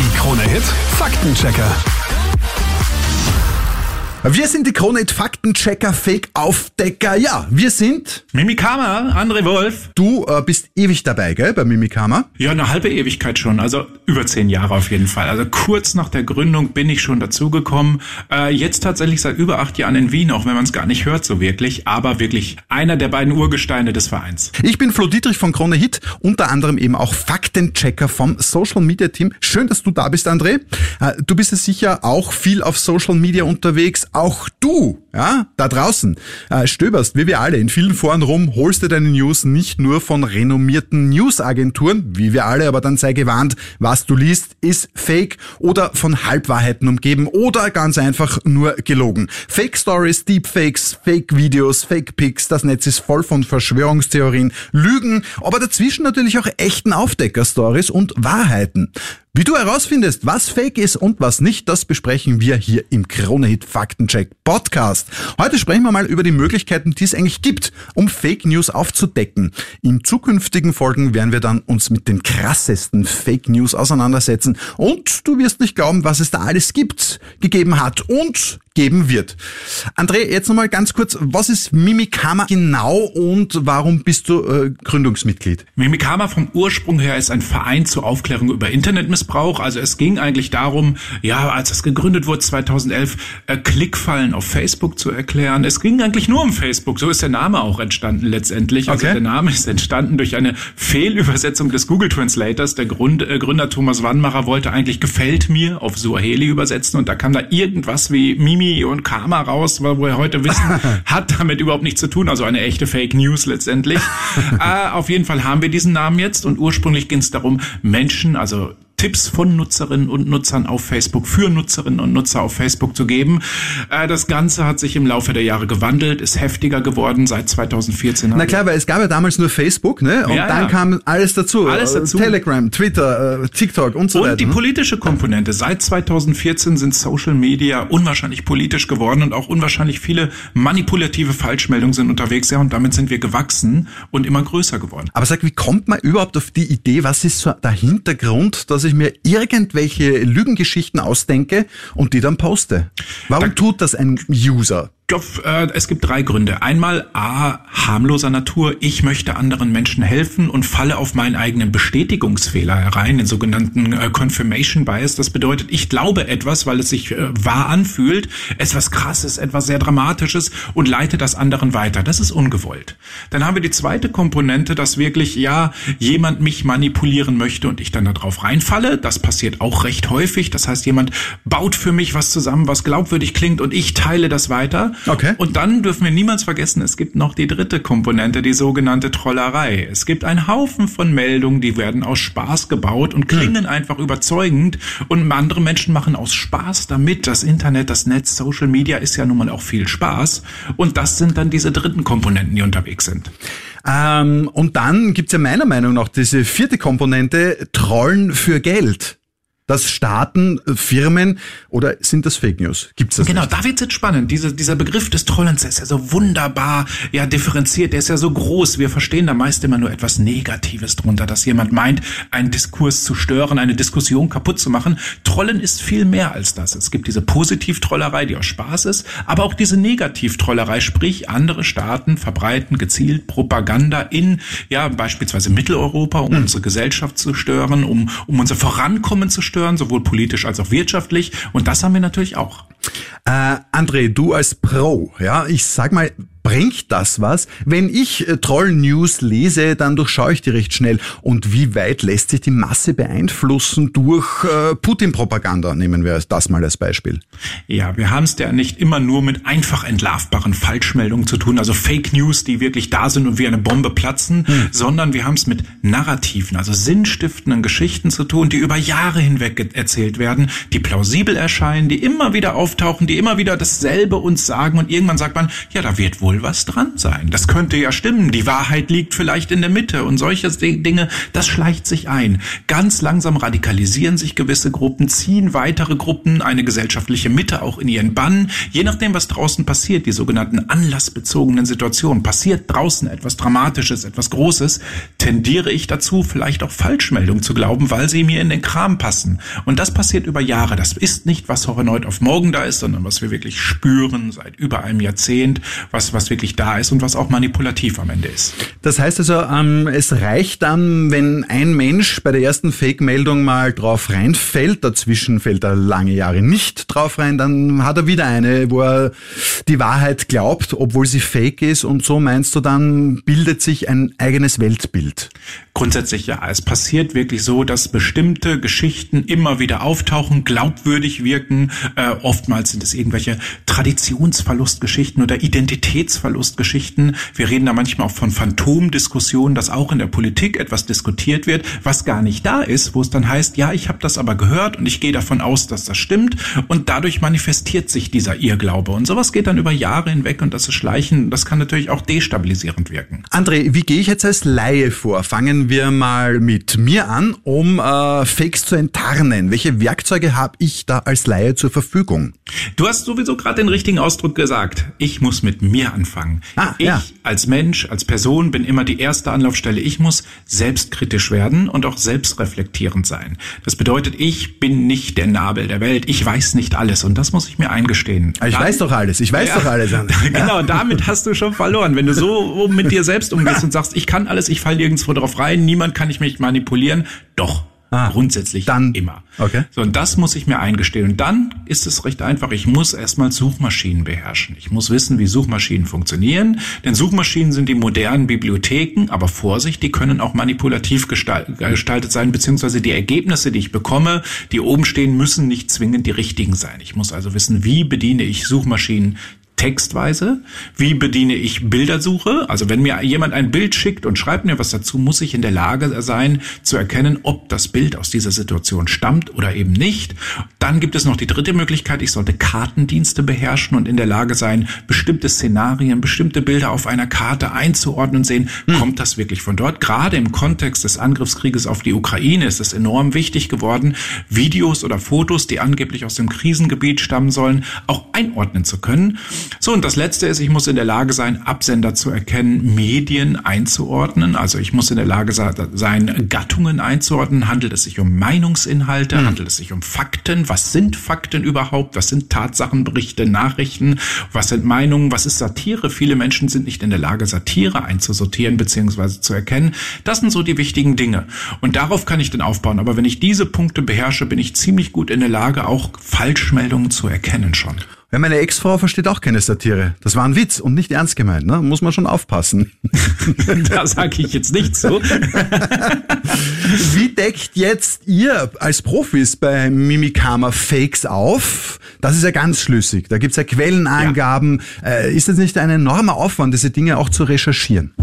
Die Krone Hit Faktenchecker. Wir sind die Kronit Faktenchecker, Fake-Aufdecker. Ja, wir sind. Mimikama, André Wolf. Du äh, bist ewig dabei, gell, bei Mimikama? Ja, eine halbe Ewigkeit schon. Also über zehn Jahre auf jeden Fall. Also kurz nach der Gründung bin ich schon dazugekommen. Äh, jetzt tatsächlich seit über acht Jahren in Wien, auch wenn man es gar nicht hört so wirklich. Aber wirklich einer der beiden Urgesteine des Vereins. Ich bin Flo Dietrich von Krone Hit, unter anderem eben auch Faktenchecker vom Social Media Team. Schön, dass du da bist, André. Äh, du bist ja sicher auch viel auf Social Media unterwegs auch du, ja, da draußen, äh, stöberst, wie wir alle, in vielen Foren rum, holst dir deine News nicht nur von renommierten Newsagenturen, wie wir alle, aber dann sei gewarnt, was du liest, ist fake oder von Halbwahrheiten umgeben oder ganz einfach nur gelogen. Fake Stories, Deepfakes, Fake Videos, Fake Pics, das Netz ist voll von Verschwörungstheorien, Lügen, aber dazwischen natürlich auch echten Aufdecker-Stories und Wahrheiten. Wie du herausfindest, was fake ist und was nicht, das besprechen wir hier im Kronehit Faktencheck Podcast. Heute sprechen wir mal über die Möglichkeiten, die es eigentlich gibt, um Fake News aufzudecken. In zukünftigen Folgen werden wir dann uns mit den krassesten Fake News auseinandersetzen und du wirst nicht glauben, was es da alles gibt, gegeben hat und geben wird. André, jetzt nochmal ganz kurz, was ist Mimikama genau und warum bist du äh, Gründungsmitglied? Mimikama vom Ursprung her ist ein Verein zur Aufklärung über Internetmissbrauch. Also es ging eigentlich darum, ja, als es gegründet wurde 2011, äh, Klickfallen auf Facebook zu erklären. Es ging eigentlich nur um Facebook. So ist der Name auch entstanden letztendlich. Also okay. der Name ist entstanden durch eine Fehlübersetzung des Google Translators. Der Grund, äh, Gründer Thomas Wannmacher wollte eigentlich gefällt mir auf Suaheli übersetzen und da kam da irgendwas wie Mimi Mimi und Karma raus, wo wir heute wissen, hat damit überhaupt nichts zu tun. Also eine echte Fake News letztendlich. äh, auf jeden Fall haben wir diesen Namen jetzt und ursprünglich ging es darum, Menschen, also Tipps von Nutzerinnen und Nutzern auf Facebook für Nutzerinnen und Nutzer auf Facebook zu geben. Äh, das Ganze hat sich im Laufe der Jahre gewandelt, ist heftiger geworden seit 2014. Na klar, weil es gab ja damals nur Facebook, ne? Und ja, dann ja. kam alles dazu. Alles dazu. Telegram, Twitter, äh, TikTok und so und weiter. Und die ne? politische Komponente. Seit 2014 sind Social Media unwahrscheinlich politisch geworden und auch unwahrscheinlich viele manipulative Falschmeldungen sind unterwegs. Ja, und damit sind wir gewachsen und immer größer geworden. Aber sag, wie kommt man überhaupt auf die Idee? Was ist so der Hintergrund, dass ich ich mir irgendwelche Lügengeschichten ausdenke und die dann poste. Warum da, tut das ein User? Äh, es gibt drei Gründe. Einmal A, harmloser Natur. Ich möchte anderen Menschen helfen und falle auf meinen eigenen Bestätigungsfehler herein, den sogenannten äh, Confirmation Bias. Das bedeutet, ich glaube etwas, weil es sich äh, wahr anfühlt, etwas krasses, etwas sehr dramatisches und leite das anderen weiter. Das ist ungewollt. Dann haben wir die zweite Komponente, dass wirklich, ja, jemand mich manipulieren möchte und ich dann darauf reinfalle. Das passiert auch recht häufig. Das heißt, jemand baut für mich was zusammen, was glaubwürdig klingt und ich teile das weiter. Okay. Und dann dürfen wir niemals vergessen, es gibt noch die dritte Komponente, die sogenannte Trollerei. Es gibt einen Haufen von Meldungen, die werden aus Spaß gebaut und klingen hm. einfach überzeugend und andere Menschen machen aus Spaß damit. Das Internet, das Netz, Social Media ist ja nun mal auch viel Spaß und das sind dann diese dritten Komponenten, die unterwegs sind. Ähm, und dann gibt's ja meiner Meinung nach diese vierte Komponente, Trollen für Geld das Staaten, äh, Firmen oder sind das Fake News? Gibt's das? Genau, nicht? da wird's jetzt spannend. Diese, dieser Begriff des Trollens, der ist ja so wunderbar, ja, differenziert, der ist ja so groß. Wir verstehen da meist immer nur etwas Negatives drunter, dass jemand meint, einen Diskurs zu stören, eine Diskussion kaputt zu machen. Trollen ist viel mehr als das. Es gibt diese Positivtrollerei, die aus Spaß ist, aber auch diese Negativtrollerei, sprich andere Staaten verbreiten gezielt Propaganda in, ja, beispielsweise Mitteleuropa, um hm. unsere Gesellschaft zu stören, um, um unser Vorankommen zu stören zerstören, sowohl politisch als auch wirtschaftlich. Und das haben wir natürlich auch. Äh, André, du als Pro, ja, ich sag mal, Bringt das was? Wenn ich äh, Troll-News lese, dann durchschaue ich die recht schnell. Und wie weit lässt sich die Masse beeinflussen durch äh, Putin-Propaganda? Nehmen wir das mal als Beispiel. Ja, wir haben es ja nicht immer nur mit einfach entlarvbaren Falschmeldungen zu tun, also Fake News, die wirklich da sind und wie eine Bombe platzen, hm. sondern wir haben es mit Narrativen, also sinnstiftenden Geschichten zu tun, die über Jahre hinweg erzählt werden, die plausibel erscheinen, die immer wieder auftauchen, die immer wieder dasselbe uns sagen und irgendwann sagt man, ja, da wird wohl was dran sein. Das könnte ja stimmen. Die Wahrheit liegt vielleicht in der Mitte und solche Dinge, das schleicht sich ein. Ganz langsam radikalisieren sich gewisse Gruppen, ziehen weitere Gruppen, eine gesellschaftliche Mitte auch in ihren Bann. Je nachdem, was draußen passiert, die sogenannten anlassbezogenen Situationen, passiert draußen etwas Dramatisches, etwas Großes, tendiere ich dazu, vielleicht auch Falschmeldungen zu glauben, weil sie mir in den Kram passen. Und das passiert über Jahre. Das ist nicht, was von heute auf morgen da ist, sondern was wir wirklich spüren seit über einem Jahrzehnt, was, was wirklich da ist und was auch manipulativ am Ende ist. Das heißt also, ähm, es reicht dann, wenn ein Mensch bei der ersten Fake-Meldung mal drauf reinfällt, dazwischen fällt er lange Jahre nicht drauf rein, dann hat er wieder eine, wo er die Wahrheit glaubt, obwohl sie fake ist und so meinst du dann, bildet sich ein eigenes Weltbild. Grundsätzlich ja. Es passiert wirklich so, dass bestimmte Geschichten immer wieder auftauchen, glaubwürdig wirken. Äh, oftmals sind es irgendwelche Traditionsverlustgeschichten oder Identitätsverlustgeschichten. Wir reden da manchmal auch von Phantomdiskussionen, dass auch in der Politik etwas diskutiert wird, was gar nicht da ist, wo es dann heißt, ja, ich habe das aber gehört und ich gehe davon aus, dass das stimmt. Und dadurch manifestiert sich dieser Irrglaube. Und sowas geht dann über Jahre hinweg und das ist Schleichen. Das kann natürlich auch destabilisierend wirken. André, wie gehe ich jetzt als Laie vor? Fangen wir mal mit mir an, um äh, Fakes zu enttarnen. Welche Werkzeuge habe ich da als Laie zur Verfügung? Du hast sowieso gerade den richtigen Ausdruck gesagt. Ich muss mit mir anfangen. Ah, ich ja. als Mensch, als Person bin immer die erste Anlaufstelle. Ich muss selbstkritisch werden und auch selbstreflektierend sein. Das bedeutet, ich bin nicht der Nabel der Welt. Ich weiß nicht alles und das muss ich mir eingestehen. Ich Dann, weiß doch alles. Ich weiß ja, doch alles. genau, damit hast du schon verloren. Wenn du so mit dir selbst umgehst und sagst, ich kann alles, ich falle nirgendwo drauf rein, niemand kann ich mich manipulieren. Doch, Ah, grundsätzlich dann immer. Okay. So, und das muss ich mir eingestehen. Und dann ist es recht einfach. Ich muss erstmal Suchmaschinen beherrschen. Ich muss wissen, wie Suchmaschinen funktionieren. Denn Suchmaschinen sind die modernen Bibliotheken, aber Vorsicht, die können auch manipulativ gestaltet sein, beziehungsweise die Ergebnisse, die ich bekomme, die oben stehen, müssen nicht zwingend die richtigen sein. Ich muss also wissen, wie bediene ich Suchmaschinen textweise? Wie bediene ich Bildersuche? Also wenn mir jemand ein Bild schickt und schreibt mir was dazu, muss ich in der Lage sein zu erkennen, ob das Bild aus dieser Situation stammt oder eben nicht. Dann gibt es noch die dritte Möglichkeit, ich sollte Kartendienste beherrschen und in der Lage sein, bestimmte Szenarien, bestimmte Bilder auf einer Karte einzuordnen und sehen, hm. kommt das wirklich von dort? Gerade im Kontext des Angriffskrieges auf die Ukraine ist es enorm wichtig geworden, Videos oder Fotos, die angeblich aus dem Krisengebiet stammen sollen, auch einordnen zu können. So, und das Letzte ist, ich muss in der Lage sein, Absender zu erkennen, Medien einzuordnen. Also ich muss in der Lage sein, Gattungen einzuordnen. Handelt es sich um Meinungsinhalte? Hm. Handelt es sich um Fakten? Was sind Fakten überhaupt? Was sind Tatsachenberichte, Nachrichten? Was sind Meinungen? Was ist Satire? Viele Menschen sind nicht in der Lage, Satire einzusortieren bzw. zu erkennen. Das sind so die wichtigen Dinge. Und darauf kann ich dann aufbauen. Aber wenn ich diese Punkte beherrsche, bin ich ziemlich gut in der Lage, auch Falschmeldungen zu erkennen schon. Ja, meine Ex-Frau versteht auch keine Satire. Das war ein Witz und nicht ernst gemeint, ne? Muss man schon aufpassen. da sage ich jetzt nicht so. Wie deckt jetzt ihr als Profis bei Mimikama Fakes auf? Das ist ja ganz schlüssig. Da gibt's ja Quellenangaben. Ja. Äh, ist das nicht ein enormer Aufwand, diese Dinge auch zu recherchieren?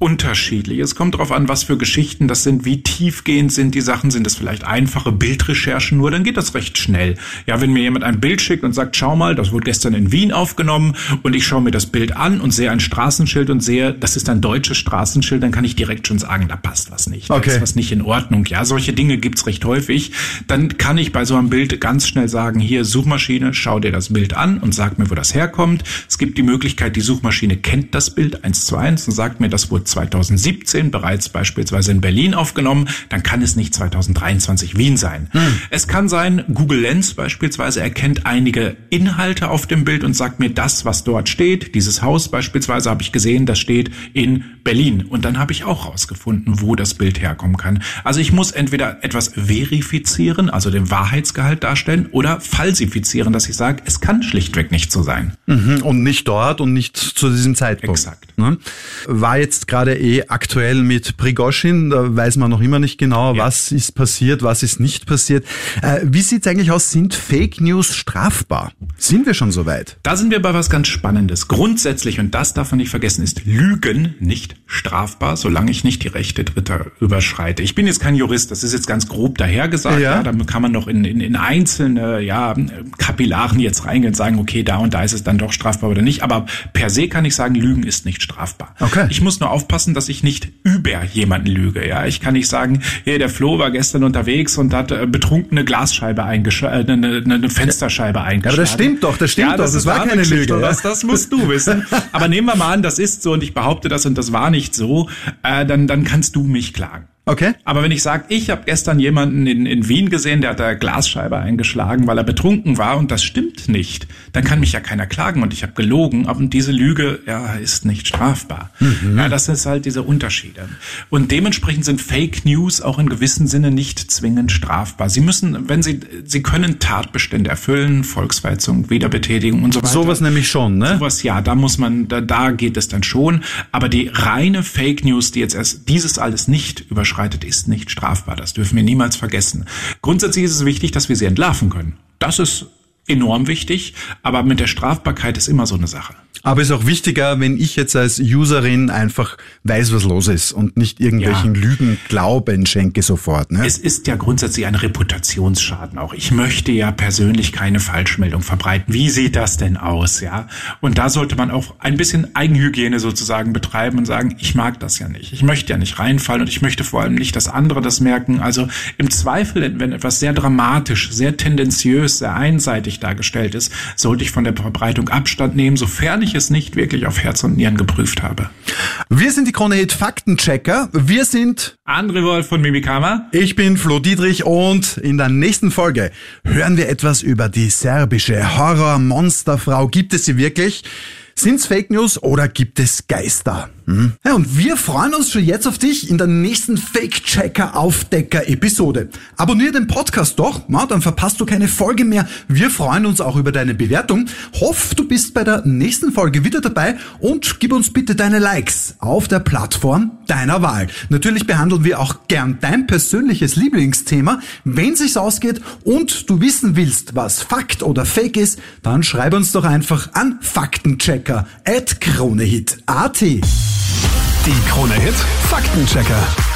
Unterschiedlich. Es kommt darauf an, was für Geschichten das sind, wie tiefgehend sind die Sachen. Sind es vielleicht einfache Bildrecherchen nur, dann geht das recht schnell. Ja, wenn mir jemand ein Bild schickt und sagt, schau mal, das wurde gestern in Wien aufgenommen und ich schaue mir das Bild an und sehe ein Straßenschild und sehe, das ist ein deutsches Straßenschild, dann kann ich direkt schon sagen, da passt was nicht. Da okay. ist was nicht in Ordnung. Ja, solche Dinge gibt's recht häufig. Dann kann ich bei so einem Bild ganz schnell sagen, hier Suchmaschine, schau dir das Bild an und sag mir, wo das herkommt. Es gibt die Möglichkeit, die Suchmaschine kennt das Bild eins zu eins und sagt mir, das wurde 2017 bereits beispielsweise in Berlin aufgenommen, dann kann es nicht 2023 Wien sein. Hm. Es kann sein, Google Lens beispielsweise erkennt einige Inhalte auf dem Bild und sagt mir das, was dort steht. Dieses Haus beispielsweise habe ich gesehen, das steht in Berlin. Und dann habe ich auch rausgefunden, wo das Bild herkommen kann. Also ich muss entweder etwas verifizieren, also den Wahrheitsgehalt darstellen, oder falsifizieren, dass ich sage, es kann schlichtweg nicht so sein. Mhm. Und nicht dort und nicht zu diesem Zeitpunkt. Exakt. Ne? War jetzt gerade gerade eh aktuell mit Prigoschin. Da weiß man noch immer nicht genau, ja. was ist passiert, was ist nicht passiert. Äh, wie sieht's eigentlich aus? Sind Fake News strafbar? Sind wir schon so weit? Da sind wir bei was ganz Spannendes. Grundsätzlich, und das darf man nicht vergessen, ist Lügen nicht strafbar, solange ich nicht die Rechte Dritter überschreite. Ich bin jetzt kein Jurist, das ist jetzt ganz grob dahergesagt. Ja. ja da kann man noch in, in, in einzelne ja, Kapillaren jetzt reingehen und sagen, okay, da und da ist es dann doch strafbar oder nicht. Aber per se kann ich sagen, Lügen ist nicht strafbar. Okay. Ich muss nur aufpassen, dass ich nicht über jemanden lüge. Ja, ich kann nicht sagen, hey, der Flo war gestern unterwegs und hat äh, betrunkene Glasscheibe eingeschlagen, äh, eine, eine, eine Fensterscheibe eingeschlagen. Ja, aber das stimmt doch, das stimmt ja, das doch, das war keine Lüge. Ja? Das, das musst du wissen. aber nehmen wir mal an, das ist so und ich behaupte das und das war nicht so, äh, dann, dann kannst du mich klagen. Okay. Aber wenn ich sage, ich habe gestern jemanden in, in Wien gesehen, der hat da Glasscheibe eingeschlagen, weil er betrunken war und das stimmt nicht, dann kann mich ja keiner klagen und ich habe gelogen. Aber diese Lüge ja, ist nicht strafbar. Mhm. Ja, das ist halt diese Unterschiede. Und dementsprechend sind Fake News auch in gewissem Sinne nicht zwingend strafbar. Sie müssen, wenn sie, sie können Tatbestände erfüllen, Volksverhetzung, Wiederbetätigung und so weiter. Sowas nämlich schon, ne? Sowas, ja, da muss man, da, da geht es dann schon. Aber die reine Fake News, die jetzt erst dieses alles nicht überschreitet, überschreitet, ist nicht strafbar. Das dürfen wir niemals vergessen. Grundsätzlich ist es wichtig, dass wir sie entlarven können. Das ist enorm wichtig, aber mit der Strafbarkeit ist immer so eine Sache. Aber ist auch wichtiger, wenn ich jetzt als Userin einfach weiß, was los ist und nicht irgendwelchen ja. Lügen Glauben schenke sofort. Ne? Es ist ja grundsätzlich ein Reputationsschaden auch. Ich möchte ja persönlich keine Falschmeldung verbreiten. Wie sieht das denn aus, ja? Und da sollte man auch ein bisschen Eigenhygiene sozusagen betreiben und sagen, ich mag das ja nicht. Ich möchte ja nicht reinfallen und ich möchte vor allem nicht, dass andere das merken. Also im Zweifel, wenn etwas sehr dramatisch, sehr tendenziös, sehr einseitig dargestellt ist, sollte ich von der Verbreitung Abstand nehmen, sofern ich ich es nicht wirklich auf Herz und Nieren geprüft habe. Wir sind die Krone Hit Faktenchecker. Wir sind André Wolf von Mimikama. Ich bin Flo Dietrich und in der nächsten Folge hören wir etwas über die serbische Horror-Monsterfrau. Gibt es sie wirklich? Sind's Fake News oder gibt es Geister? Hm? Ja, und wir freuen uns schon jetzt auf dich in der nächsten Fake-Checker-Aufdecker-Episode. Abonnier den Podcast doch, na, dann verpasst du keine Folge mehr. Wir freuen uns auch über deine Bewertung. Hoff, du bist bei der nächsten Folge wieder dabei und gib uns bitte deine Likes auf der Plattform deiner Wahl. Natürlich behandeln wir auch gern dein persönliches Lieblingsthema. Wenn sich's ausgeht und du wissen willst, was Fakt oder Fake ist, dann schreib uns doch einfach an Faktenchecker at kronehit.at. Die Krone Hit Faktenchecker.